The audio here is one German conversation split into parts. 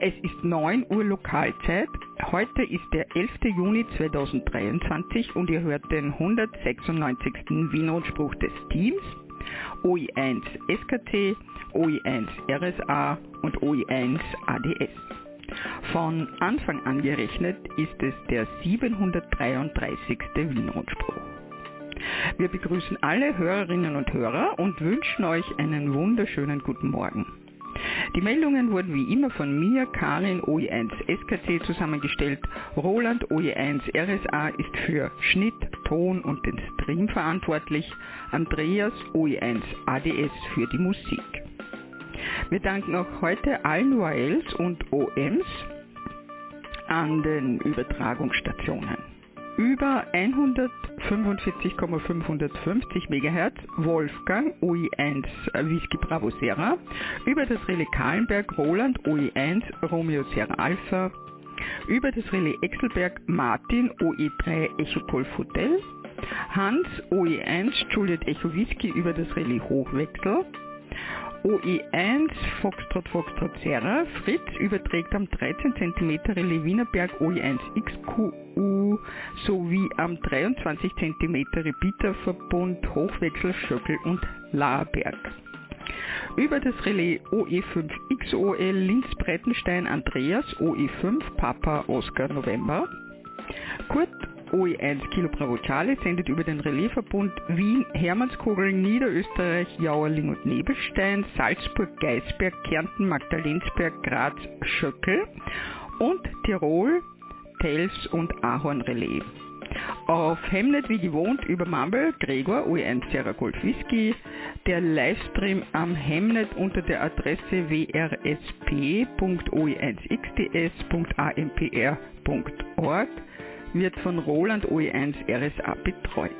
Es ist 9 Uhr Lokalzeit. Heute ist der 11. Juni 2023 und ihr hört den 196. Wienrundspruch des Teams. OI1 SKT, OI1 RSA und OI1 ADS. Von Anfang an gerechnet ist es der 733. Wienrundspruch. Wir begrüßen alle Hörerinnen und Hörer und wünschen euch einen wunderschönen guten Morgen. Die Meldungen wurden wie immer von mir, Karin OE1 SKC zusammengestellt. Roland OE1 RSA ist für Schnitt, Ton und den Stream verantwortlich. Andreas OE1 ADS für die Musik. Wir danken auch heute allen URLs und OMs an den Übertragungsstationen über 145,550 MHz Wolfgang OI1 Whisky Bravo Sierra, über das Relais Kahlenberg Roland OI1 Romeo Sierra Alpha, über das Relais Exelberg Martin OE3 Echo Golf Hotel, Hans OE1 Juliet Echo Whisky über das Relais Hochwechsel, OE1 Foxtrot Foxtrot Serra, Fritz überträgt am 13 cm Relais Wienerberg OE1 XQU sowie am 23 cm Repeaterverbund Hochwechsel Schöckel und Laerberg. Über das Relais OE5 XOL Linz Breitenstein Andreas OE5 Papa Oscar November. Kurt OE1 Kilo Bravo Charlie sendet über den Relaisverbund Wien, Hermannskogel, Niederösterreich, Jauerling und Nebelstein, Salzburg, Geisberg, Kärnten, Magdalensberg, Graz, Schöckel und Tirol, Tels und Ahorn Relais. Auf Hemnet wie gewohnt über Mumble, Gregor, OE1 Sierra Gold Whisky, der Livestream am Hemnet unter der Adresse wrsp.oe1xds.ampr.org wird von Roland OE1 RSA betreut.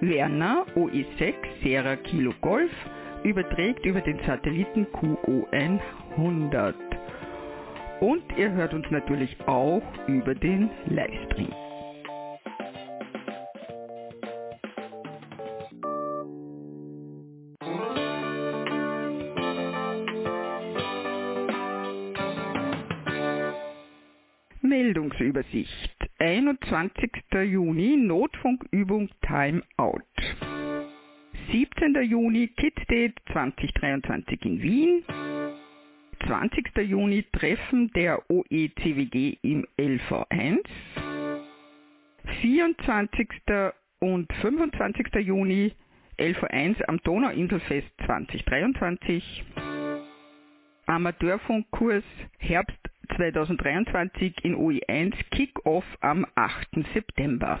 Werner OE6 Sierra Kilo Golf überträgt über den Satelliten QO100. Und ihr hört uns natürlich auch über den Livestream. Meldungsübersicht. 21. Juni Notfunkübung Timeout. 17. Juni Kit Date 2023 in Wien. 20. Juni Treffen der OECWG im LV1. 24. und 25. Juni LV1 am Donauinselfest 2023. Amateurfunkkurs Herbst 2023 in OE1 Kick-Off am 8. September.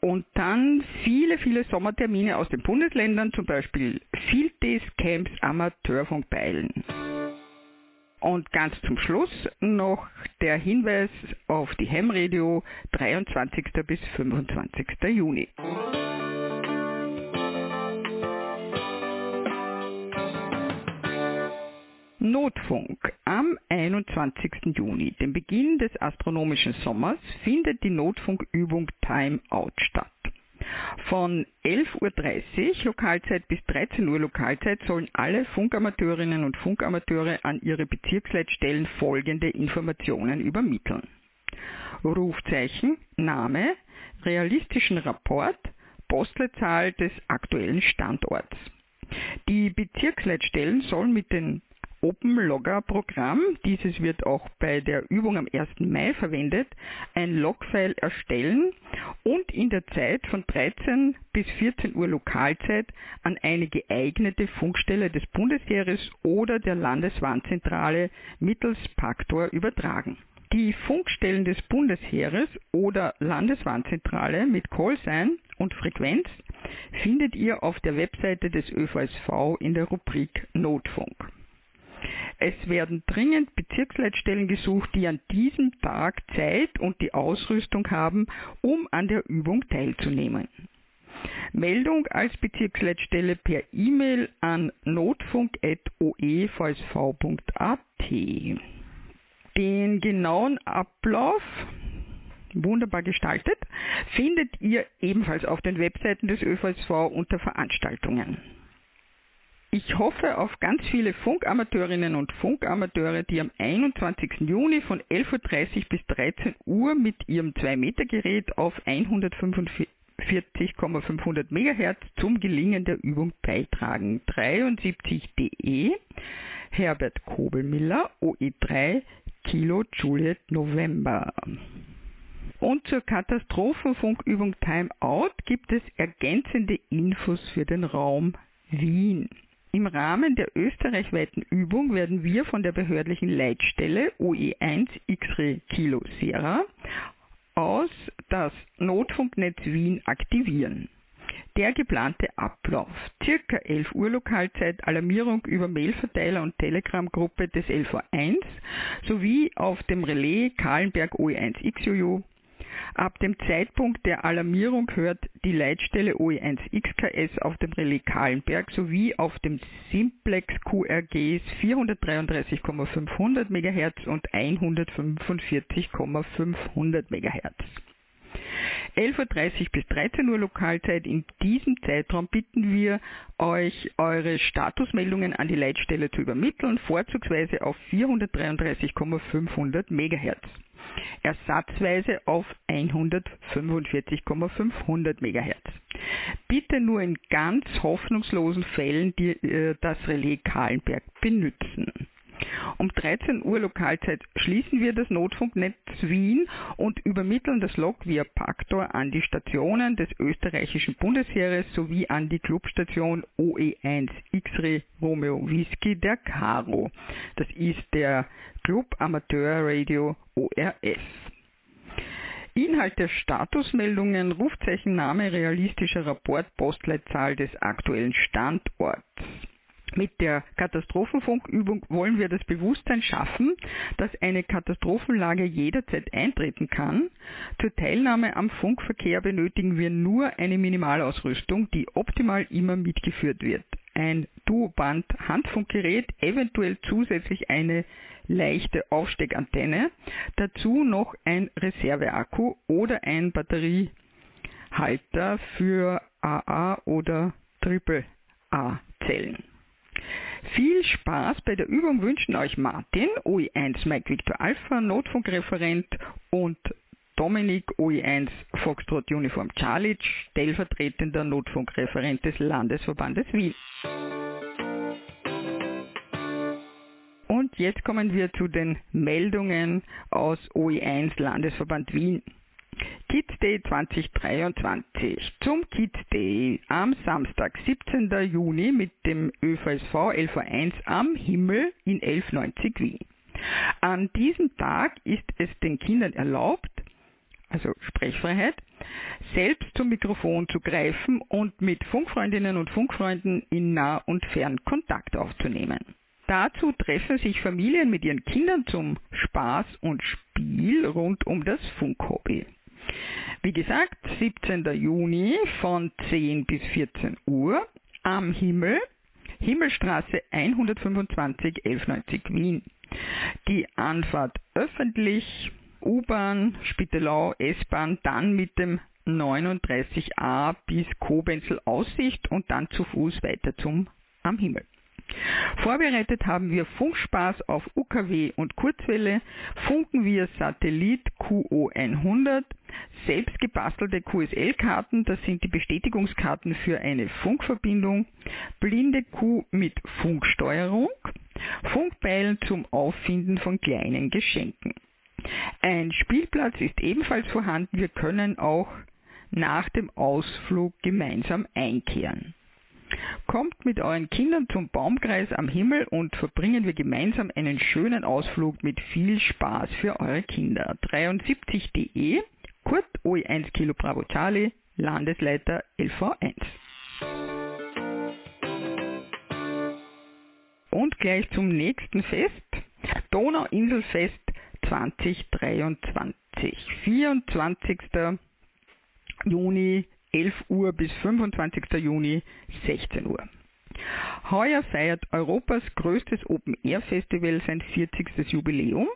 Und dann viele, viele Sommertermine aus den Bundesländern, zum Beispiel Field Days Camps Amateurfunk Beilen. Und ganz zum Schluss noch der Hinweis auf die Hemradio 23. bis 25. Juni. Notfunk. Am 21. Juni, dem Beginn des astronomischen Sommers, findet die Notfunkübung Timeout statt. Von 11.30 Uhr Lokalzeit bis 13 Uhr Lokalzeit sollen alle Funkamateurinnen und Funkamateure an ihre Bezirksleitstellen folgende Informationen übermitteln. Rufzeichen, Name, realistischen Rapport, Postleitzahl des aktuellen Standorts. Die Bezirksleitstellen sollen mit den OpenLogger-Programm, dieses wird auch bei der Übung am 1. Mai verwendet, ein Logfile erstellen und in der Zeit von 13 bis 14 Uhr Lokalzeit an eine geeignete Funkstelle des Bundesheeres oder der Landeswarnzentrale mittels Paktor übertragen. Die Funkstellen des Bundesheeres oder Landeswarnzentrale mit Callsign und Frequenz findet ihr auf der Webseite des ÖVSV in der Rubrik Notfunk. Es werden dringend Bezirksleitstellen gesucht, die an diesem Tag Zeit und die Ausrüstung haben, um an der Übung teilzunehmen. Meldung als Bezirksleitstelle per E-Mail an notfunk.oevsv.at. Den genauen Ablauf wunderbar gestaltet, findet ihr ebenfalls auf den Webseiten des ÖVSV unter Veranstaltungen. Ich hoffe auf ganz viele Funkamateurinnen und Funkamateure, die am 21. Juni von 11.30 Uhr bis 13 Uhr mit ihrem 2-Meter-Gerät auf 145,500 MHz zum Gelingen der Übung beitragen. 73.de Herbert Kobelmiller, OE3 Kilo Juliet November. Und zur Katastrophenfunkübung Timeout gibt es ergänzende Infos für den Raum Wien. Im Rahmen der österreichweiten Übung werden wir von der behördlichen Leitstelle OE1 X-Ray Kilo Sierra aus das Notfunknetz Wien aktivieren. Der geplante Ablauf. Circa 11 Uhr Lokalzeit Alarmierung über Mailverteiler und Telegram-Gruppe des LV1 sowie auf dem Relais Kahlenberg OE1XUU Ab dem Zeitpunkt der Alarmierung hört die Leitstelle OE1XKS auf dem Relais Kahlenberg sowie auf dem Simplex QRGs 433,500 MHz und 145,500 MHz. 11.30 Uhr bis 13 Uhr Lokalzeit. In diesem Zeitraum bitten wir euch, eure Statusmeldungen an die Leitstelle zu übermitteln, vorzugsweise auf 433,500 MHz ersatzweise auf 145,500 MHz. Bitte nur in ganz hoffnungslosen Fällen die, äh, das Relais Kahlenberg benutzen. Um 13 Uhr Lokalzeit schließen wir das Notfunknetz Wien und übermitteln das Log via Paktor an die Stationen des österreichischen Bundesheeres sowie an die Clubstation OE1 X-Ray Romeo Whisky der Caro. Das ist der Club Amateur Radio ORF. Inhalt der Statusmeldungen, Rufzeichen, Name, realistischer Rapport, Postleitzahl des aktuellen Standorts. Mit der Katastrophenfunkübung wollen wir das Bewusstsein schaffen, dass eine Katastrophenlage jederzeit eintreten kann. Zur Teilnahme am Funkverkehr benötigen wir nur eine Minimalausrüstung, die optimal immer mitgeführt wird. Ein Duoband-Handfunkgerät, eventuell zusätzlich eine leichte Aufsteckantenne, dazu noch ein Reserveakku oder ein Batteriehalter für AA oder AAA-Zellen. Viel Spaß bei der Übung wünschen euch Martin, OE1 Mike Victor Alpha, Notfunkreferent und Dominik OE1 Foxtrot Uniform Charlie, stellvertretender Notfunkreferent des Landesverbandes Wien. Und jetzt kommen wir zu den Meldungen aus OE1 Landesverband Wien. Kids Day 2023. Zum Kids Day am Samstag, 17. Juni mit dem ÖVSV LV1 am Himmel in 1190 Wien. An diesem Tag ist es den Kindern erlaubt, also Sprechfreiheit, selbst zum Mikrofon zu greifen und mit Funkfreundinnen und Funkfreunden in Nah- und Fern Kontakt aufzunehmen. Dazu treffen sich Familien mit ihren Kindern zum Spaß und Spiel rund um das Funkhobby. Wie gesagt, 17. Juni von 10 bis 14 Uhr am Himmel, Himmelstraße 125 1190 Wien. Die Anfahrt öffentlich, U-Bahn, Spittelau, S-Bahn, dann mit dem 39a bis Kobenzel Aussicht und dann zu Fuß weiter zum Am Himmel. Vorbereitet haben wir Funkspaß auf UKW und Kurzwelle, Funken via Satellit QO100, selbst gebastelte QSL-Karten, das sind die Bestätigungskarten für eine Funkverbindung, blinde Kuh mit Funksteuerung, Funkbeilen zum Auffinden von kleinen Geschenken. Ein Spielplatz ist ebenfalls vorhanden, wir können auch nach dem Ausflug gemeinsam einkehren. Kommt mit euren Kindern zum Baumkreis am Himmel und verbringen wir gemeinsam einen schönen Ausflug mit viel Spaß für eure Kinder. 73.de, Kurt OE1 Kilo Bravo Charlie, Landesleiter LV1. Und gleich zum nächsten Fest, Donauinselfest 2023, 24. Juni 11 Uhr bis 25. Juni 16 Uhr. Heuer feiert Europas größtes Open-Air-Festival sein 40. Jubiläum.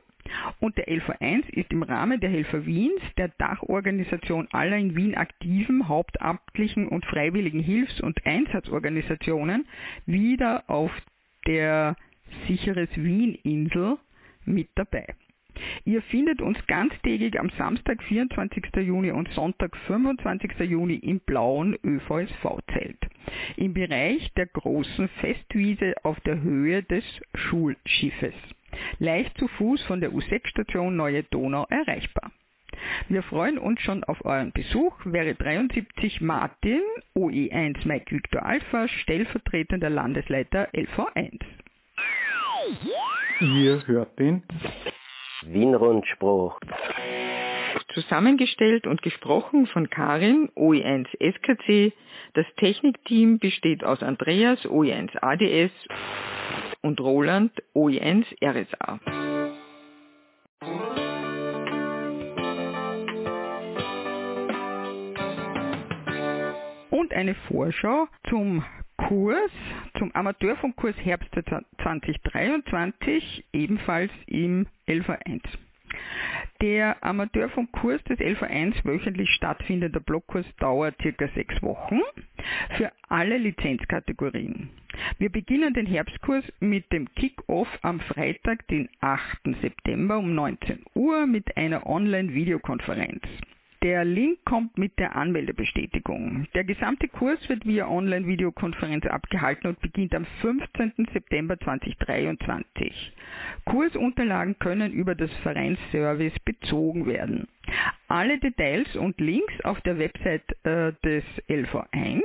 Und der LV1 ist im Rahmen der Helfer Wiens, der Dachorganisation aller in Wien aktiven hauptamtlichen und freiwilligen Hilfs- und Einsatzorganisationen, wieder auf der Sicheres Wien-Insel mit dabei. Ihr findet uns ganztägig am Samstag, 24. Juni und Sonntag, 25. Juni im blauen ÖVSV-Zelt. Im Bereich der großen Festwiese auf der Höhe des Schulschiffes. Leicht zu Fuß von der U6-Station Neue Donau erreichbar. Wir freuen uns schon auf euren Besuch. Wäre 73 Martin, OE1 Mike Victor Alpha, stellvertretender Landesleiter LV1. Ihr hört den Wien-Rundspruch. Zusammengestellt und gesprochen von Karin, OE1 SKC. Das Technikteam besteht aus Andreas, OE1 ADS und Roland, OE1 RSA. Und eine Vorschau zum Kurs, zum Amateurfunkkurs Herbst 2023, ebenfalls im LV1. Der Amateurfunkkurs des LV1 wöchentlich stattfindender Blockkurs dauert circa sechs Wochen für alle Lizenzkategorien. Wir beginnen den Herbstkurs mit dem Kick-Off am Freitag, den 8. September um 19 Uhr mit einer Online-Videokonferenz. Der Link kommt mit der Anmeldebestätigung. Der gesamte Kurs wird via Online-Videokonferenz abgehalten und beginnt am 15. September 2023. Kursunterlagen können über das Vereinsservice bezogen werden. Alle Details und Links auf der Website äh, des LV1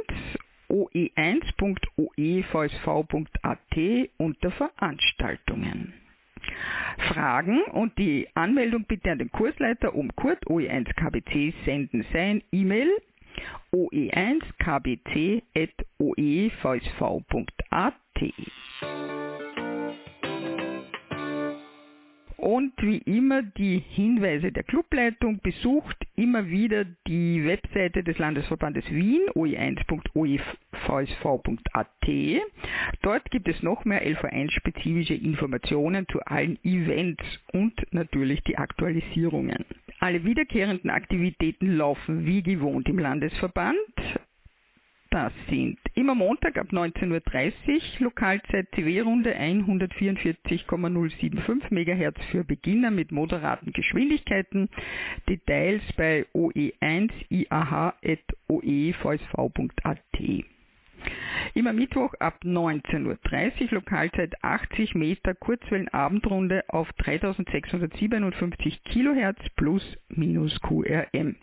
oe1.oevsv.at unter Veranstaltungen. Fragen und die Anmeldung bitte an den Kursleiter um Kurt OE1KBC senden sein E-Mail oe1kbc.oevsv.at. Und wie immer die Hinweise der Clubleitung besucht immer wieder die Webseite des Landesverbandes Wien, oe1.oevsv.at. Dort gibt es noch mehr LV1-spezifische Informationen zu allen Events und natürlich die Aktualisierungen. Alle wiederkehrenden Aktivitäten laufen wie gewohnt im Landesverband. Das sind immer Montag ab 19.30 Uhr Lokalzeit CW-Runde 144,075 MHz für Beginner mit moderaten Geschwindigkeiten. Details bei oe1iah.oevsv.at. Immer Mittwoch ab 19.30 Uhr Lokalzeit 80 Meter Kurzwellenabendrunde auf 3657 kHz plus minus QRM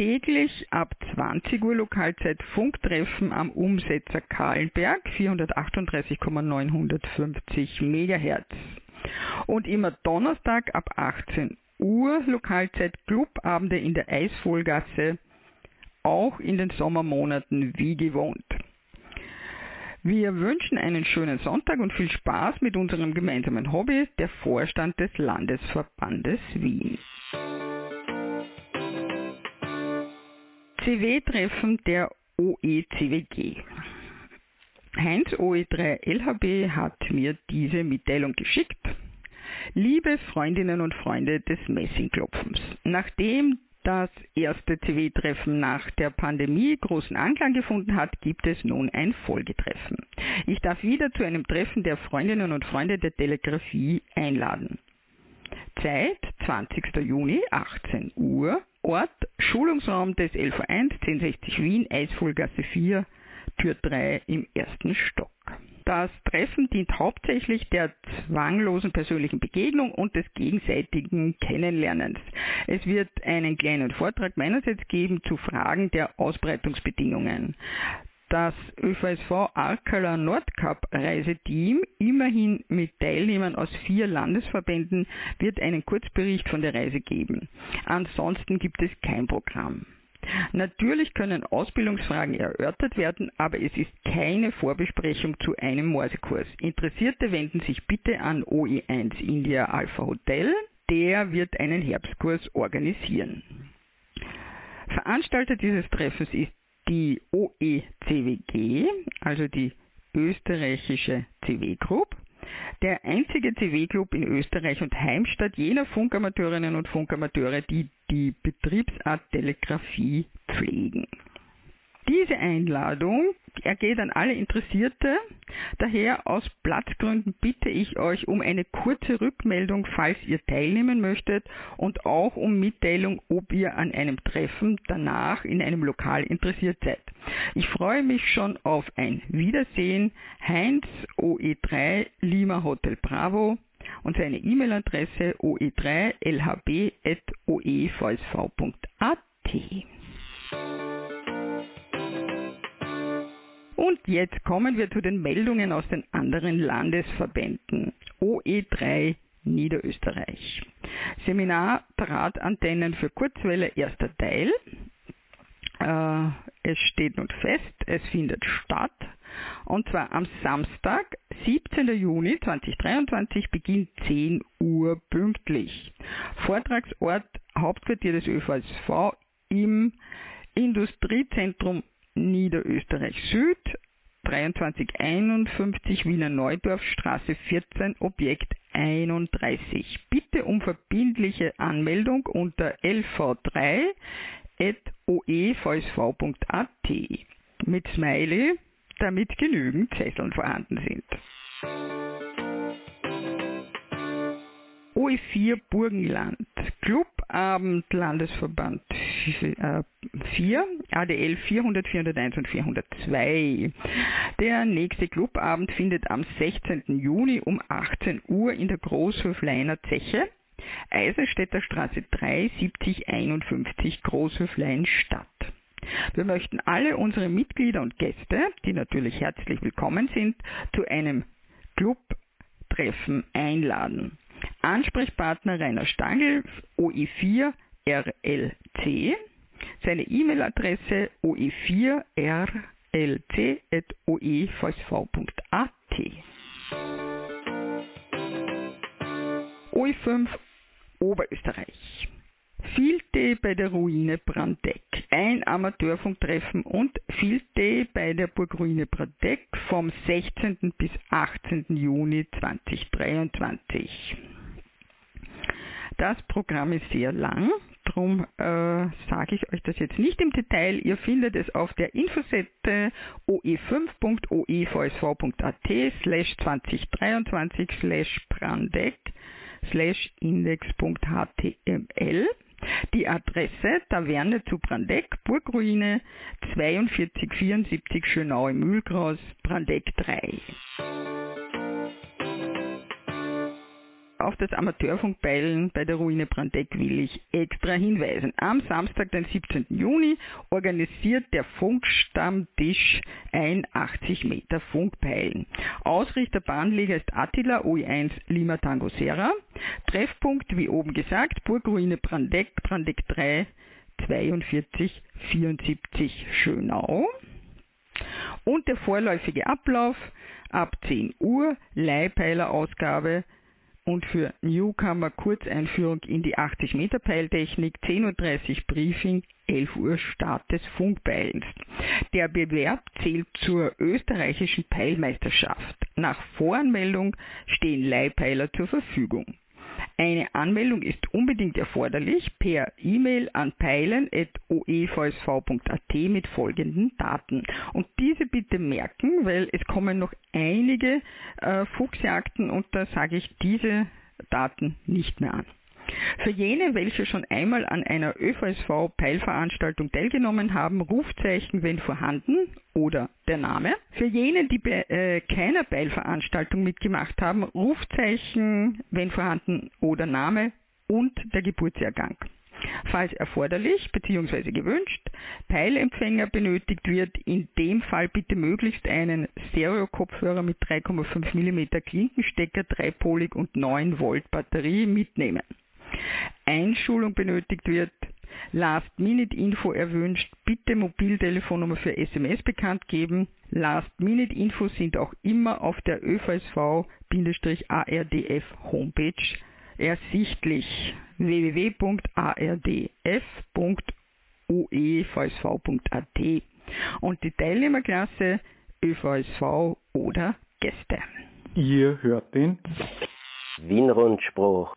täglich ab 20 Uhr Lokalzeit Funktreffen am Umsetzer Kahlenberg 438,950 MHz. Und immer Donnerstag ab 18 Uhr Lokalzeit Clubabende in der Eisvollgasse, auch in den Sommermonaten wie gewohnt. Wir wünschen einen schönen Sonntag und viel Spaß mit unserem gemeinsamen Hobby, der Vorstand des Landesverbandes Wien. CW-Treffen der OECWG. Heinz OE3 LHB hat mir diese Mitteilung geschickt. Liebe Freundinnen und Freunde des Messingklopfens, nachdem das erste CW-Treffen nach der Pandemie großen Anklang gefunden hat, gibt es nun ein Folgetreffen. Ich darf wieder zu einem Treffen der Freundinnen und Freunde der Telegrafie einladen. Zeit 20. Juni 18 Uhr Ort Schulungsraum des LV1 1060 Wien, Eisvollgasse 4, Tür 3 im ersten Stock. Das Treffen dient hauptsächlich der zwanglosen persönlichen Begegnung und des gegenseitigen Kennenlernens. Es wird einen kleinen Vortrag meinerseits geben zu Fragen der Ausbreitungsbedingungen das ÖVSV Arkala Nordcup Reiseteam, immerhin mit Teilnehmern aus vier Landesverbänden, wird einen Kurzbericht von der Reise geben. Ansonsten gibt es kein Programm. Natürlich können Ausbildungsfragen erörtert werden, aber es ist keine Vorbesprechung zu einem Morsekurs. Interessierte wenden sich bitte an OE1 India Alpha Hotel. Der wird einen Herbstkurs organisieren. Veranstalter dieses Treffens ist die OECWG, also die österreichische CW Group. der einzige CW-Club in Österreich und Heimstatt jener Funkamateurinnen und Funkamateure, die die Betriebsart Telegrafie pflegen. Diese Einladung ergeht an alle Interessierte. Daher aus Platzgründen bitte ich euch um eine kurze Rückmeldung, falls ihr teilnehmen möchtet und auch um Mitteilung, ob ihr an einem Treffen danach in einem Lokal interessiert seid. Ich freue mich schon auf ein Wiedersehen. Heinz OE3 Lima Hotel Bravo und seine E-Mail-Adresse oe3lhb.oevsv.at. Und jetzt kommen wir zu den Meldungen aus den anderen Landesverbänden. OE3 Niederösterreich. Seminar Drahtantennen für Kurzwelle, erster Teil. Äh, es steht nun fest, es findet statt. Und zwar am Samstag, 17. Juni 2023, beginnt 10 Uhr pünktlich. Vortragsort Hauptquartier des ÖVSV im Industriezentrum Niederösterreich Süd, 2351 Wiener Neudorfstraße 14, Objekt 31. Bitte um verbindliche Anmeldung unter lv3.oevsv.at mit Smiley, damit genügend Sesseln vorhanden sind. OE4 Burgenland, Clubabend Landesverband 4, ADL 400, 401 und 402. Der nächste Clubabend findet am 16. Juni um 18 Uhr in der Großhöfleiner Zeche, Eisenstädter Straße 3, 7051 Großhöflein statt. Wir möchten alle unsere Mitglieder und Gäste, die natürlich herzlich willkommen sind, zu einem Clubtreffen einladen. Ansprechpartner Rainer Stangl, OE4 RLC. Seine E-Mail-Adresse oe4rlc.oevsv.at. OE5 Oberösterreich. Day bei der Ruine Brandeck. Ein Amateurfunktreffen und Day bei der Burgruine Brandeck vom 16. bis 18. Juni 2023. Das Programm ist sehr lang, darum äh, sage ich euch das jetzt nicht im Detail. Ihr findet es auf der Infosette oe5.oevsv.at slash 2023 slash brandeck slash index.html. Die Adresse Taverne zu Brandeck, Burgruine 4274 Schönau im Mühlgras, Brandeck 3. Auf das Amateurfunkbeilen bei der Ruine Brandeck will ich extra hinweisen. Am Samstag, den 17. Juni, organisiert der Funkstammtisch ein 80 Meter Funkpeilen. Ausrichter Bahnleger ist Attila OE1 Lima Tango Serra. Treffpunkt, wie oben gesagt, Burgruine Brandeck, Brandeck 3, 42 74 Schönau. Und der vorläufige Ablauf ab 10 Uhr, Leihpeilerausgabe und für Newcomer Kurzeinführung in die 80 Meter Peiltechnik, 10.30 Uhr Briefing, 11 Uhr Start des Funkpeilens. Der Bewerb zählt zur österreichischen Peilmeisterschaft. Nach Voranmeldung stehen Leihpeiler zur Verfügung. Eine Anmeldung ist unbedingt erforderlich per E-Mail an peilen.oevsv.at mit folgenden Daten. Und diese bitte merken, weil es kommen noch einige äh, Fuchsjagden und da sage ich diese Daten nicht mehr an. Für jene, welche schon einmal an einer ÖVSV-Peilveranstaltung teilgenommen haben, Rufzeichen, wenn vorhanden oder der Name. Für jene, die bei äh, keiner Peilveranstaltung mitgemacht haben, Rufzeichen, wenn vorhanden oder Name und der Geburtsjahrgang. Falls erforderlich bzw. gewünscht, Peilempfänger benötigt wird, in dem Fall bitte möglichst einen Stereo-Kopfhörer mit 3,5 mm Klinkenstecker, dreipolig und 9 Volt Batterie mitnehmen. Einschulung benötigt wird, Last-Minute-Info erwünscht, bitte Mobiltelefonnummer für SMS bekannt geben. Last-Minute-Infos sind auch immer auf der ÖVSV-ARDF Homepage ersichtlich www.ardf.oevsv.at und die Teilnehmerklasse ÖVSV oder Gäste. Ihr hört den Wienrundspruch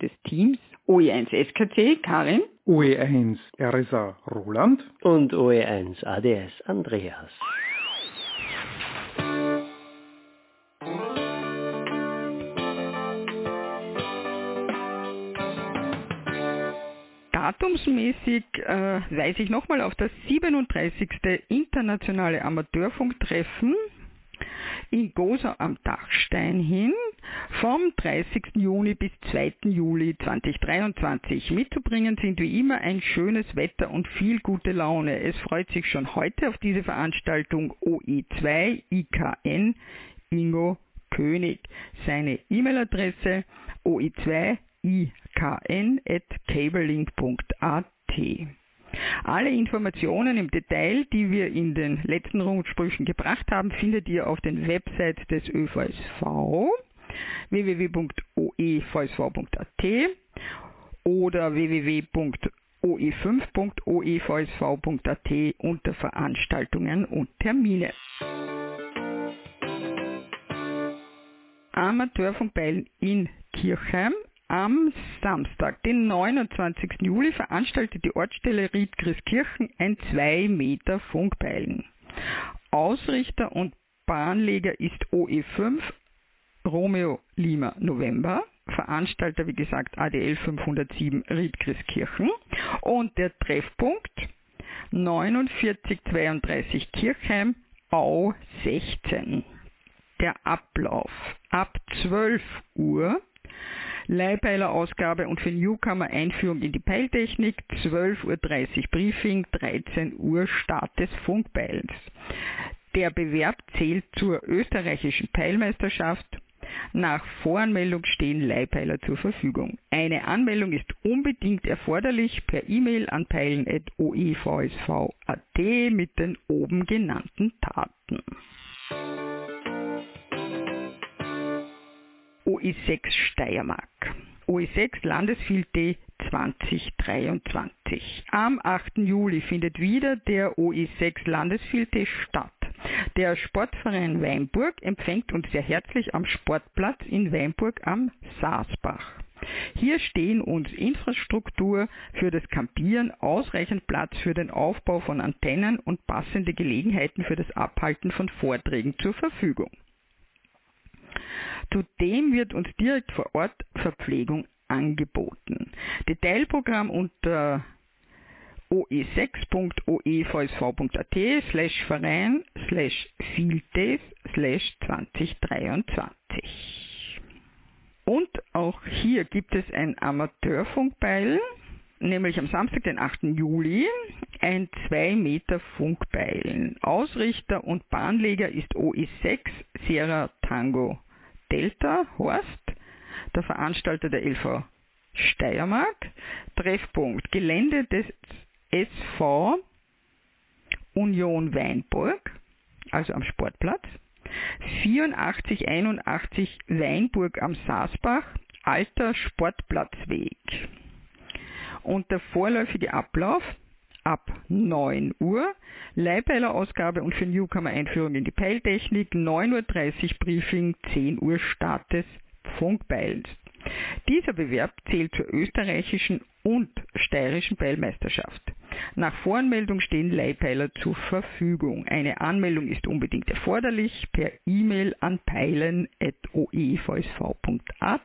des Teams OE1 SKC Karin, OE1 RSA Roland und OE1 ADS Andreas. Datumsmäßig äh, weise ich nochmal auf das 37. internationale Amateurfunktreffen in Gosa am Dachstein hin vom 30. Juni bis 2. Juli 2023. Mitzubringen sind wie immer ein schönes Wetter und viel gute Laune. Es freut sich schon heute auf diese Veranstaltung OE2 IKN Ingo König. Seine E-Mail-Adresse oe2 ikn.cabelink.at. Alle Informationen im Detail, die wir in den letzten Rundsprüchen gebracht haben, findet ihr auf den Website des ÖVSV www.oevsv.at oder www.oe5.oevsv.at unter Veranstaltungen und Termine. Amateurfunkbeilen in Kirchheim am Samstag, den 29. Juli, veranstaltet die Ortsstelle Riedgrieskirchen ein 2 Meter Funkpeilen. Ausrichter und Bahnleger ist OE5 Romeo Lima November. Veranstalter, wie gesagt, ADL 507 Riedgrieskirchen. Und der Treffpunkt 4932 Kirchheim, Au 16. Der Ablauf ab 12 Uhr Leihpeiler-Ausgabe und für Newcomer Einführung in die Peiltechnik, 12.30 Uhr Briefing, 13 Uhr Start des Funkpeils. Der Bewerb zählt zur österreichischen Peilmeisterschaft. Nach Voranmeldung stehen Leihpeiler zur Verfügung. Eine Anmeldung ist unbedingt erforderlich per E-Mail an peilen.oevsv.at mit den oben genannten Daten. OE6 Steiermark. OE6 Landesfilte 2023. Am 8. Juli findet wieder der OE6 Landesfilte statt. Der Sportverein Weinburg empfängt uns sehr herzlich am Sportplatz in Weinburg am Saasbach. Hier stehen uns Infrastruktur für das Campieren, ausreichend Platz für den Aufbau von Antennen und passende Gelegenheiten für das Abhalten von Vorträgen zur Verfügung. Zudem wird uns direkt vor Ort Verpflegung angeboten. Detailprogramm unter oe6.oevsv.at slash Verein slash Fieldays slash 2023. Und auch hier gibt es ein Amateurfunkbeil, nämlich am Samstag, den 8. Juli, ein 2 Meter Funkbeil. Ausrichter und Bahnleger ist OE6 Sierra Tango Delta Horst, der Veranstalter der LV Steiermark. Treffpunkt Gelände des SV Union Weinburg, also am Sportplatz. 8481 Weinburg am Saasbach, alter Sportplatzweg. Und der vorläufige Ablauf ab 9 Uhr, Leihpeiler-Ausgabe und für Newcomer Einführung in die Peiltechnik, 9.30 Uhr Briefing, 10 Uhr Start des Funkbeils. Dieser Bewerb zählt zur österreichischen und steirischen Peilmeisterschaft. Nach Voranmeldung stehen Leihpeiler zur Verfügung. Eine Anmeldung ist unbedingt erforderlich per E-Mail an peilen.oevsv.at.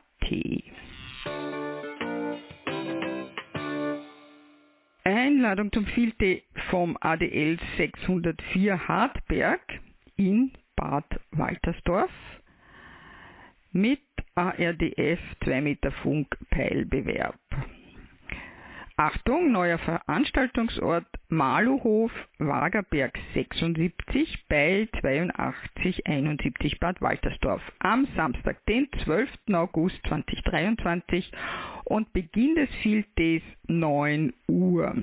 Einladung zum Filte vom ADL 604 Hartberg in Bad Waltersdorf mit ARDF 2 Meter Funkpeilbewerb. Achtung, neuer Veranstaltungsort Maluhof, Wagerberg 76 bei 8271 Bad Waltersdorf am Samstag, den 12. August 2023 und Beginn des Field Days 9 Uhr.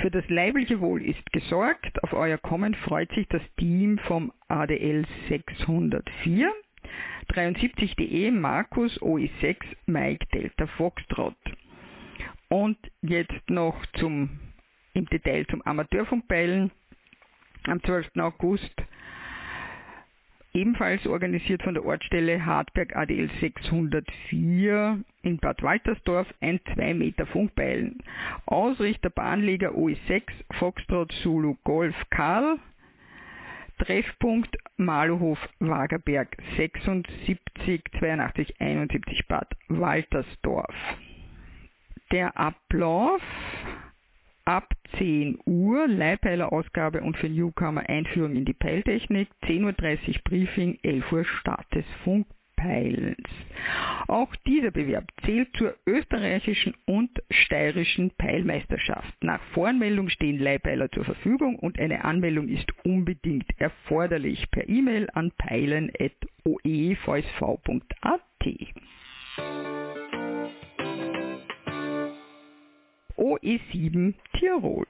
Für das leibliche Wohl ist gesorgt. Auf euer Kommen freut sich das Team vom ADL 604. 73.de Markus OE6 Mike Delta Foxtrot. Und jetzt noch zum, im Detail zum Amateurfunkbeilen. Am 12. August ebenfalls organisiert von der Ortsstelle Hartberg ADL 604 in Bad Waltersdorf, ein 2 Meter Funkbeilen. Ausrichter Bahnleger OE6 Foxtrot Zulu Golf Karl. Treffpunkt Maluhof Wagerberg 76 82 71 Bad Waltersdorf. Der Ablauf ab 10 Uhr Leihpeilerausgabe und für Newcomer Einführung in die Peiltechnik, 10.30 Uhr Briefing, 11 Uhr Start des Funkpeilens. Auch dieser Bewerb zählt zur österreichischen und steirischen Peilmeisterschaft. Nach Voranmeldung stehen Leihpeiler zur Verfügung und eine Anmeldung ist unbedingt erforderlich per E-Mail an peilen.oevsv.at. OE7 Tirol.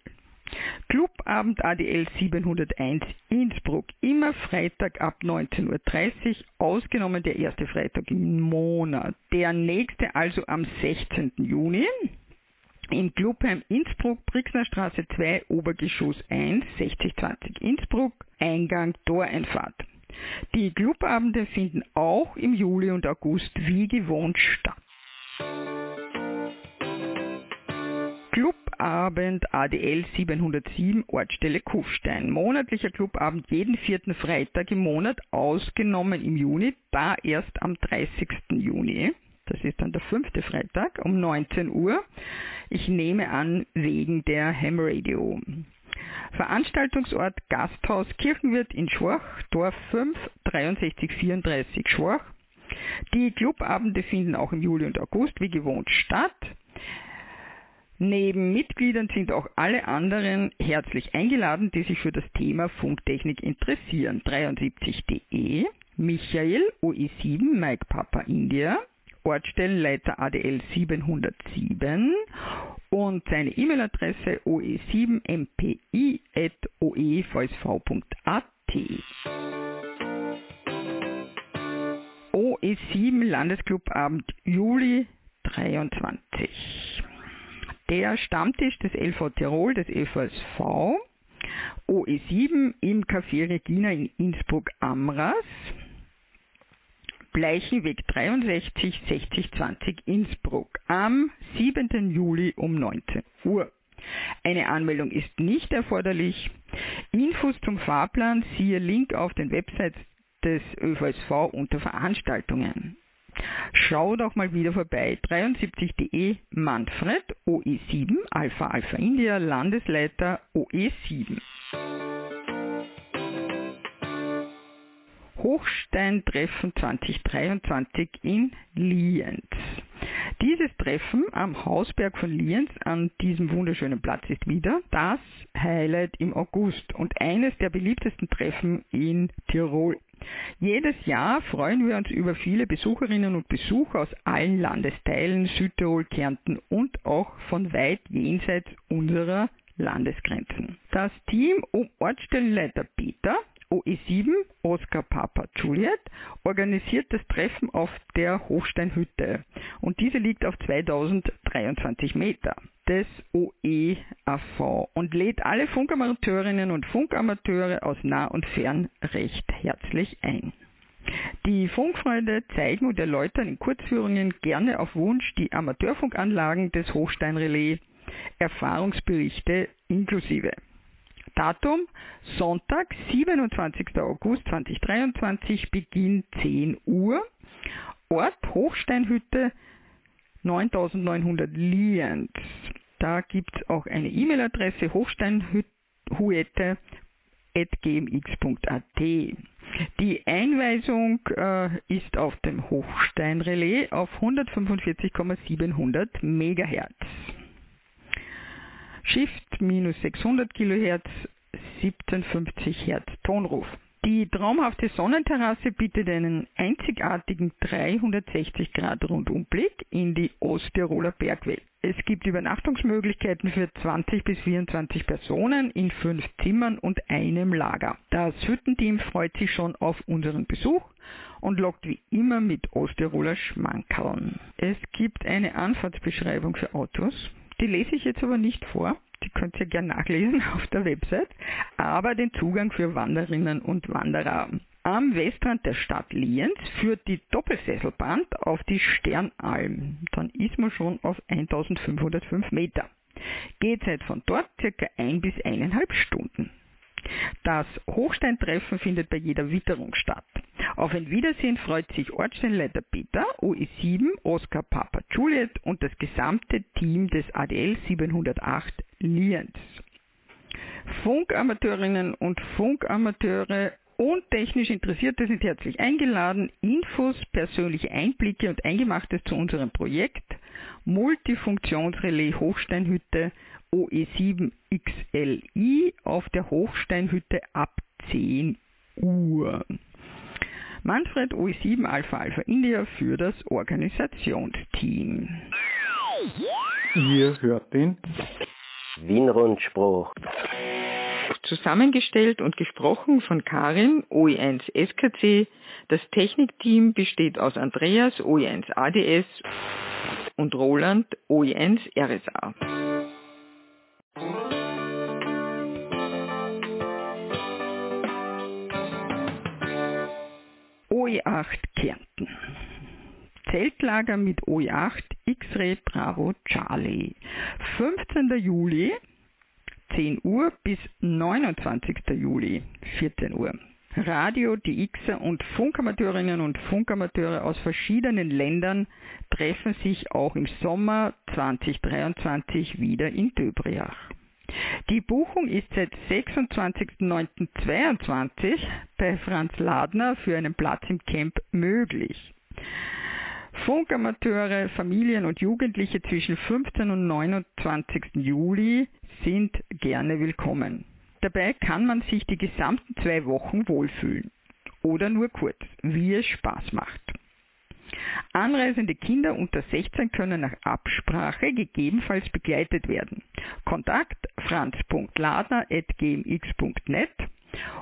Clubabend ADL 701 Innsbruck, immer Freitag ab 19.30 Uhr, ausgenommen der erste Freitag im Monat. Der nächste also am 16. Juni im Clubheim Innsbruck, Brixner Straße 2, Obergeschoss 1, 6020 Innsbruck, Eingang Toreinfahrt. Die Clubabende finden auch im Juli und August wie gewohnt statt. Clubabend ADL 707 Ortsstelle Kufstein. Monatlicher Clubabend jeden vierten Freitag im Monat, ausgenommen im Juni, da erst am 30. Juni. Das ist dann der fünfte Freitag um 19 Uhr. Ich nehme an, wegen der Ham Radio. Veranstaltungsort Gasthaus Kirchenwirt in Schwach, Dorf 5, 6334 Schwach. Die Clubabende finden auch im Juli und August wie gewohnt statt. Neben Mitgliedern sind auch alle anderen herzlich eingeladen, die sich für das Thema Funktechnik interessieren. 73.de, Michael, OE7, Mike Papa India, Ortsstellenleiter ADL 707 und seine E-Mail-Adresse oe7mpi.oevsv.at. OE7 Landesclubabend Juli 23 der Stammtisch des LV Tirol, des LVSV, OE7 im Café Regina in Innsbruck-Amras, Bleichenweg 63 6020 Innsbruck am 7. Juli um 19 Uhr. Eine Anmeldung ist nicht erforderlich. Infos zum Fahrplan siehe Link auf den Websites des ÖVSV unter Veranstaltungen. Schau doch mal wieder vorbei. 73.de Manfred OE7 Alpha Alpha India Landesleiter OE7. Hochsteintreffen 2023 in Lienz. Dieses Treffen am Hausberg von Lienz an diesem wunderschönen Platz ist wieder das Highlight im August und eines der beliebtesten Treffen in Tirol. Jedes Jahr freuen wir uns über viele Besucherinnen und Besucher aus allen Landesteilen, Südtirol, Kärnten und auch von weit jenseits unserer Landesgrenzen. Das Team um Ortsstellenleiter Peter OE7 Oscar Papa Juliet organisiert das Treffen auf der Hochsteinhütte und diese liegt auf 2023 Meter des OEAV und lädt alle Funkamateurinnen und Funkamateure aus nah und fern recht herzlich ein. Die Funkfreunde zeigen und erläutern in Kurzführungen gerne auf Wunsch die Amateurfunkanlagen des Hochsteinrelais, Erfahrungsberichte inklusive. Datum Sonntag, 27. August 2023, Beginn 10 Uhr. Ort Hochsteinhütte 9900 Lienz. Da gibt es auch eine E-Mail-Adresse hochsteinhuete.gmx.at. Die Einweisung äh, ist auf dem Hochsteinrelais auf 145,700 MHz. Shift minus 600 kHz, 1750 Hertz Tonruf. Die traumhafte Sonnenterrasse bietet einen einzigartigen 360 Grad Rundumblick in die Osttiroler Bergwelt. Es gibt Übernachtungsmöglichkeiten für 20 bis 24 Personen in fünf Zimmern und einem Lager. Das Hüttenteam freut sich schon auf unseren Besuch und lockt wie immer mit Osttiroler Schmankerln. Es gibt eine Anfahrtsbeschreibung für Autos, die lese ich jetzt aber nicht vor. Die könnt ihr gerne nachlesen auf der Website. Aber den Zugang für Wanderinnen und Wanderer. Am Westrand der Stadt Lienz führt die Doppelsesselbahn auf die Sternalm. Dann ist man schon auf 1505 Meter. Gehzeit von dort circa ein bis eineinhalb Stunden. Das Hochsteintreffen findet bei jeder Witterung statt. Auf ein Wiedersehen freut sich Ortsteinleiter Peter, OE7, Oscar Papa Juliet und das gesamte Team des ADL 708 Lienz. Funkamateurinnen und Funkamateure und technisch Interessierte sind herzlich eingeladen, Infos, persönliche Einblicke und Eingemachtes zu unserem Projekt Multifunktionsrelais Hochsteinhütte OE7XLI auf der Hochsteinhütte ab 10 Uhr. Manfred OE7 Alpha Alpha India für das Organisationsteam. Ihr hört den Wienrundspruch. Zusammengestellt und gesprochen von Karin, OE1 SKC. Das Technikteam besteht aus Andreas, OE1 ADS und Roland, OE1 RSA. OE8 Kärnten. Zeltlager mit OE8 X-Ray Bravo Charlie. 15. Juli 10 Uhr bis 29. Juli 14 Uhr. Radio, DXer und Funkamateurinnen und Funkamateure aus verschiedenen Ländern treffen sich auch im Sommer 2023 wieder in Döbriach. Die Buchung ist seit 26.09.22 bei Franz Ladner für einen Platz im Camp möglich. Funkamateure, Familien und Jugendliche zwischen 15 und 29. Juli sind gerne willkommen. Dabei kann man sich die gesamten zwei Wochen wohlfühlen. Oder nur kurz, wie es Spaß macht. Anreisende Kinder unter 16 können nach Absprache gegebenenfalls begleitet werden. Kontakt franz.ladner.gmx.net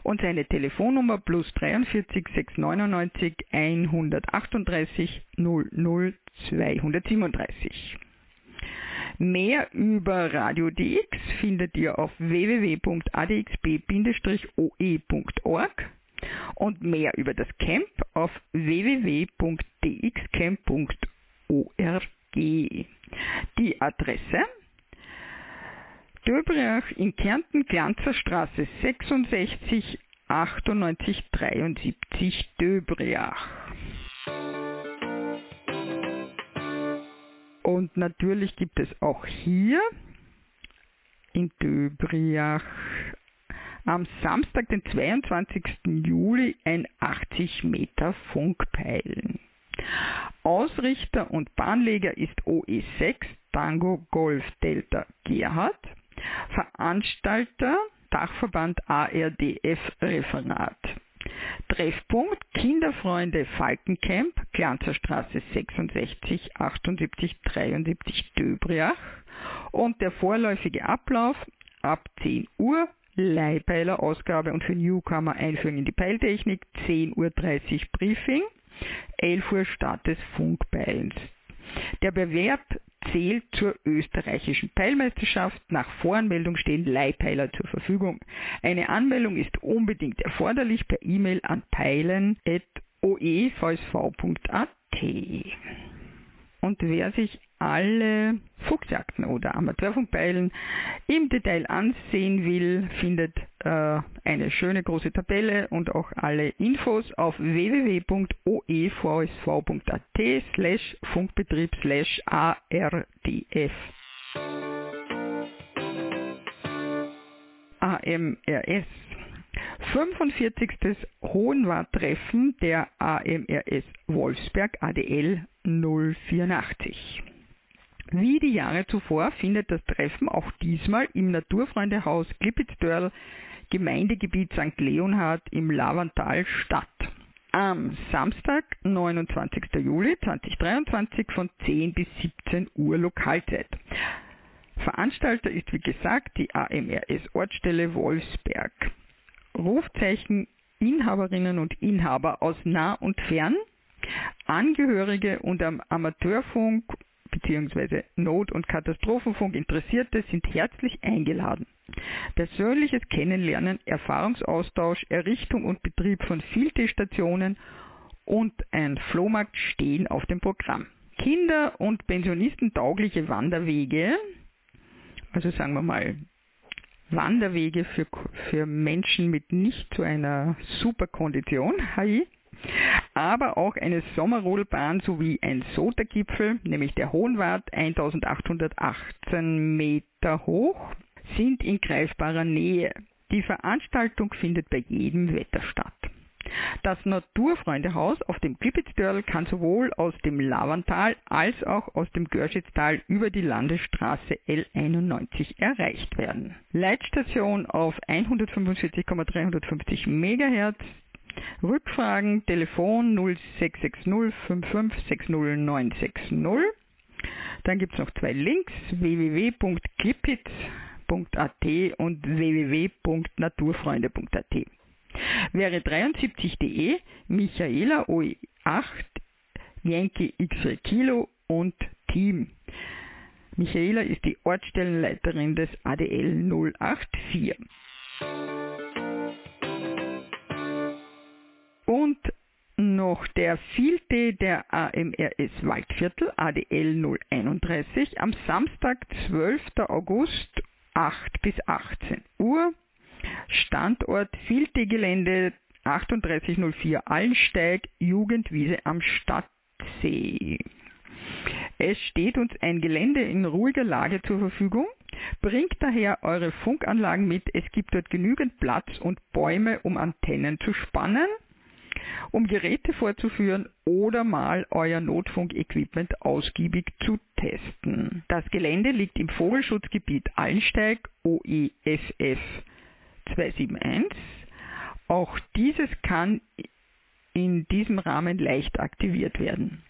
und seine Telefonnummer plus 43 699 138 00 237. Mehr über Radio DX findet ihr auf www.adxb-oe.org und mehr über das Camp auf www.dxcamp.org. Die Adresse Döbriach in Kärnten, Glanzerstraße 66 98 73 Döbriach. Und natürlich gibt es auch hier in Döbriach am Samstag, den 22. Juli, ein 80 Meter Funkpeilen. Ausrichter und Bahnleger ist OE6 Tango Golf Delta Gerhard. Veranstalter Dachverband ARDF Referat. Treffpunkt Kinderfreunde Falkencamp, Glanzerstraße 66 78 73 Döbriach und der vorläufige Ablauf ab 10 Uhr Leihpeilerausgabe und für Newcomer Einführung in die Peiltechnik, 10.30 Uhr Briefing, 11 Uhr Start des Funkpeilens. Der Bewerb zählt zur österreichischen Peilmeisterschaft. Nach Voranmeldung stehen Leihpeiler zur Verfügung. Eine Anmeldung ist unbedingt erforderlich per E-Mail an peilen.oevsv.at. Und wer sich alle Fuchsjagden oder Amateurfunkpeilen im Detail ansehen will, findet äh, eine schöne große Tabelle und auch alle Infos auf www.oevsv.at slash Funkbetrieb slash ARDF. AMRS 45. Hohenwart-Treffen der AMRS Wolfsberg ADL 084. Wie die Jahre zuvor findet das Treffen auch diesmal im Naturfreundehaus Klippitztörl, Gemeindegebiet St. Leonhard im Lavantal statt. Am Samstag, 29. Juli 2023 von 10 bis 17 Uhr Lokalzeit. Veranstalter ist wie gesagt die AMRS Ortsstelle Wolfsberg. Rufzeichen Inhaberinnen und Inhaber aus nah und fern, Angehörige und am Amateurfunk bzw. Not- und Katastrophenfunk Interessierte sind herzlich eingeladen. Persönliches Kennenlernen, Erfahrungsaustausch, Errichtung und Betrieb von Vieltestationen und ein Flohmarkt stehen auf dem Programm. Kinder- und Pensionisten-taugliche Wanderwege, also sagen wir mal Wanderwege für, für Menschen mit nicht so einer super Kondition, aber auch eine Sommerrodelbahn sowie ein Sotergipfel, nämlich der Hohenwart, 1818 Meter hoch, sind in greifbarer Nähe. Die Veranstaltung findet bei jedem Wetter statt. Das Naturfreundehaus auf dem Klippitztörl kann sowohl aus dem Lavantal als auch aus dem Görschitztal über die Landesstraße L91 erreicht werden. Leitstation auf 145,350 MHz. Rückfragen Telefon 0660 5560960. Dann gibt es noch zwei Links www.klippitz.at und www.naturfreunde.at wäre 73.de Michaela OE8 Yankee X Kilo und Team. Michaela ist die Ortsstellenleiterin des ADL 084. noch der Vielte der AMRS Waldviertel ADL 031 am Samstag, 12. August 8 bis 18 Uhr Standort Filte-Gelände 3804 Allensteig, Jugendwiese am Stadtsee. Es steht uns ein Gelände in ruhiger Lage zur Verfügung. Bringt daher eure Funkanlagen mit. Es gibt dort genügend Platz und Bäume, um Antennen zu spannen, um Geräte vorzuführen oder mal euer Notfunkequipment ausgiebig zu testen. Das Gelände liegt im Vogelschutzgebiet Allensteig OEFF 271. Auch dieses kann in diesem Rahmen leicht aktiviert werden.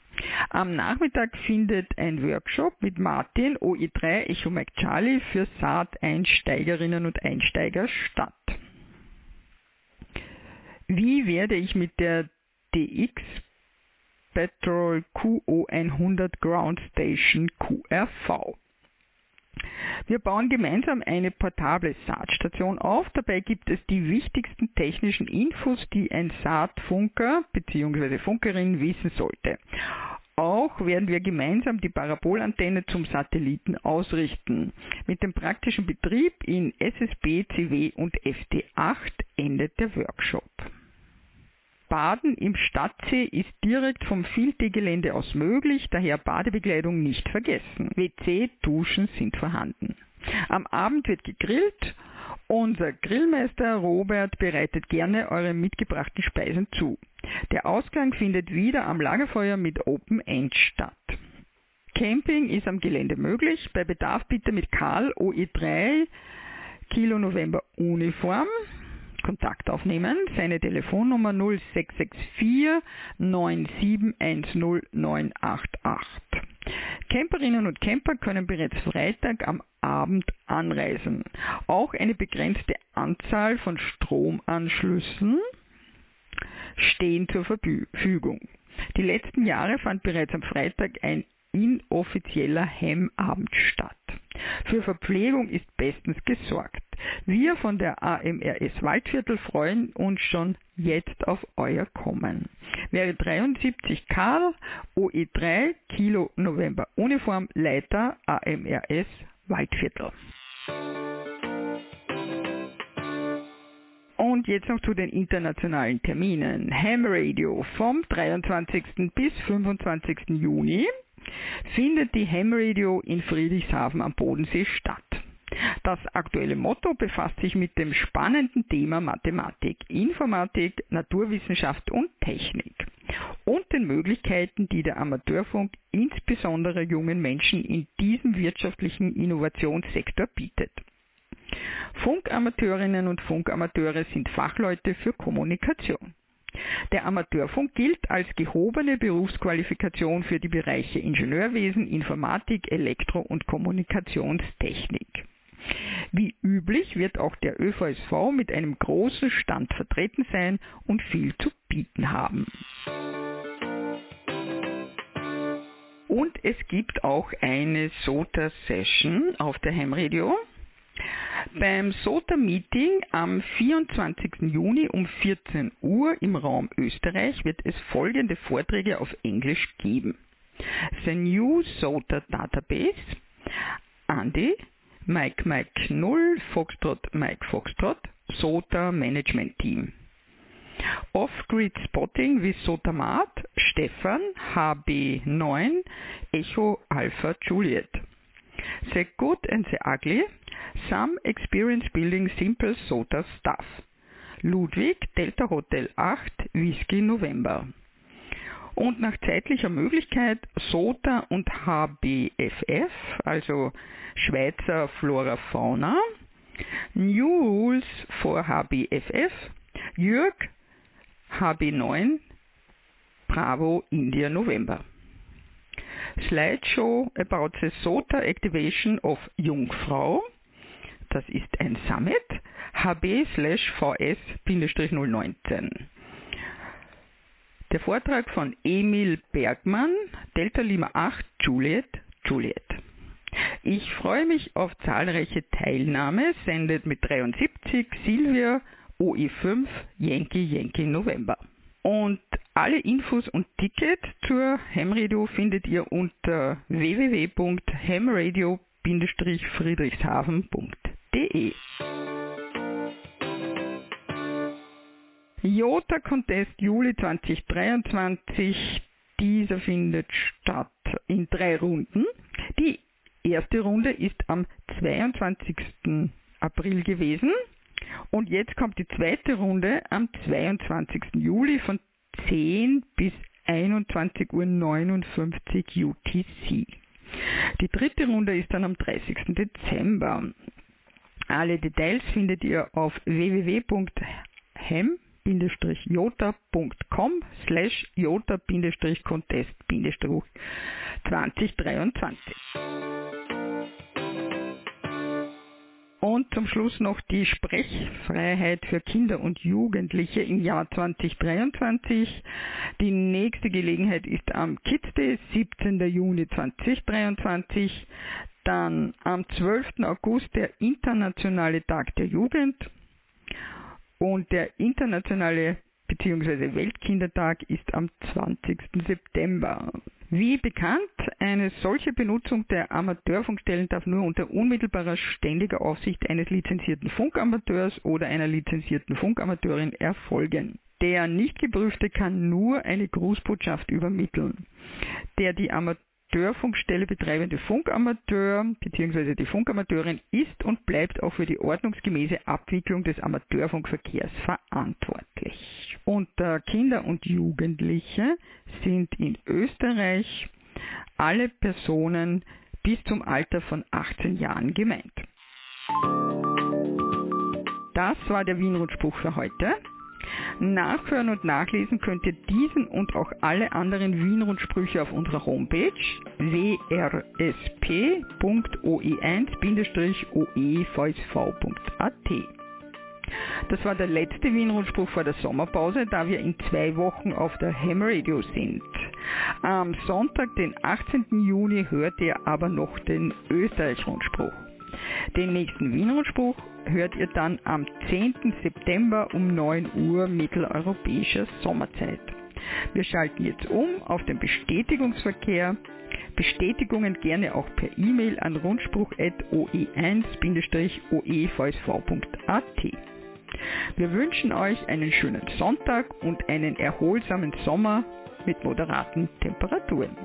Am Nachmittag findet ein Workshop mit Martin OE3 Echo Charlie für Saat-Einsteigerinnen und Einsteiger statt. Wie werde ich mit der DX Petrol QO100 Ground Station QRV wir bauen gemeinsam eine portable Saatstation auf. Dabei gibt es die wichtigsten technischen Infos, die ein Saatfunker bzw. Funkerin wissen sollte. Auch werden wir gemeinsam die Parabolantenne zum Satelliten ausrichten. Mit dem praktischen Betrieb in SSB, CW und FT8 endet der Workshop. Baden im Stadtsee ist direkt vom Filte-Gelände aus möglich, daher Badebekleidung nicht vergessen. WC, Duschen sind vorhanden. Am Abend wird gegrillt. Unser Grillmeister Robert bereitet gerne eure mitgebrachten Speisen zu. Der Ausgang findet wieder am Lagerfeuer mit Open End statt. Camping ist am Gelände möglich. Bei Bedarf bitte mit Karl OE3 Kilo November Uniform Kontakt aufnehmen. Seine Telefonnummer 0664 9710988. Camperinnen und Camper können bereits Freitag am Abend anreisen. Auch eine begrenzte Anzahl von Stromanschlüssen stehen zur Verfügung. Die letzten Jahre fand bereits am Freitag ein inoffizieller Hemmabend statt. Für Verpflegung ist bestens gesorgt. Wir von der AMRS Waldviertel freuen uns schon jetzt auf euer Kommen. Wäre 73 Karl, OE3, Kilo November Uniform, Leiter AMRS Waldviertel. Jetzt noch zu den internationalen Terminen. Ham Radio vom 23. bis 25. Juni findet die Ham Radio in Friedrichshafen am Bodensee statt. Das aktuelle Motto befasst sich mit dem spannenden Thema Mathematik, Informatik, Naturwissenschaft und Technik und den Möglichkeiten, die der Amateurfunk insbesondere jungen Menschen in diesem wirtschaftlichen Innovationssektor bietet. Funkamateurinnen und Funkamateure sind Fachleute für Kommunikation. Der Amateurfunk gilt als gehobene Berufsqualifikation für die Bereiche Ingenieurwesen, Informatik, Elektro- und Kommunikationstechnik. Wie üblich wird auch der ÖVSV mit einem großen Stand vertreten sein und viel zu bieten haben. Und es gibt auch eine SOTA-Session auf der Heimradio. Beim SOTA-Meeting am 24. Juni um 14 Uhr im Raum Österreich wird es folgende Vorträge auf Englisch geben. The New SOTA Database, Andy, Mike Mike 0, Foxtrot Mike Foxtrot, SOTA Management Team. Off-Grid Spotting with Sotamat, Stefan, HB9, Echo Alpha Juliet. The Good and the Ugly, Some Experience Building Simple SOTA Stuff. Ludwig, Delta Hotel 8, Whisky November. Und nach zeitlicher Möglichkeit SOTA und HBFF, also Schweizer Flora Fauna, New Rules for HBFF, Jürg HB9 Bravo India November. Slideshow about the SOTA Activation of Jungfrau. Das ist ein Summit. HB/VS-019. Der Vortrag von Emil Bergmann, Delta Lima 8, Juliet, Juliet. Ich freue mich auf zahlreiche Teilnahme, sendet mit 73 Silvia OE5 Yankee Yankee November. Und alle Infos und Tickets zur Hamradio findet ihr unter www.hamradio-friedrichshafen.de. Jota Contest Juli 2023. Dieser findet statt in drei Runden. Die erste Runde ist am 22. April gewesen. Und jetzt kommt die zweite Runde am 22. Juli von 10 bis 21.59 Uhr UTC. Die dritte Runde ist dann am 30. Dezember. Alle Details findet ihr auf www.hem-jota.com slash jota-contest-2023. Und zum Schluss noch die Sprechfreiheit für Kinder und Jugendliche im Jahr 2023. Die nächste Gelegenheit ist am Kids Day, 17. Juni 2023. Dann am 12. August der Internationale Tag der Jugend und der internationale bzw. Weltkindertag ist am 20. September. Wie bekannt, eine solche Benutzung der Amateurfunkstellen darf nur unter unmittelbarer ständiger Aufsicht eines lizenzierten Funkamateurs oder einer lizenzierten Funkamateurin erfolgen. Der Nichtgeprüfte kann nur eine Grußbotschaft übermitteln. Der die Amateur Amateurfunkstelle betreibende Funkamateur bzw. die Funkamateurin ist und bleibt auch für die ordnungsgemäße Abwicklung des Amateurfunkverkehrs verantwortlich. Unter Kinder und Jugendliche sind in Österreich alle Personen bis zum Alter von 18 Jahren gemeint. Das war der Wien-Rundspruch für heute. Nachhören und nachlesen könnt ihr diesen und auch alle anderen Wien-Rundsprüche auf unserer Homepage wrsp.oe1-oevsv.at. Das war der letzte Wien-Rundspruch vor der Sommerpause, da wir in zwei Wochen auf der Ham Radio sind. Am Sonntag, den 18. Juni, hört ihr aber noch den Österreich-Rundspruch. Den nächsten Wien-Rundspruch hört ihr dann am 10. September um 9 Uhr mitteleuropäischer Sommerzeit. Wir schalten jetzt um auf den Bestätigungsverkehr. Bestätigungen gerne auch per E-Mail an rundspruch.oe1-oevsv.at. Wir wünschen euch einen schönen Sonntag und einen erholsamen Sommer mit moderaten Temperaturen.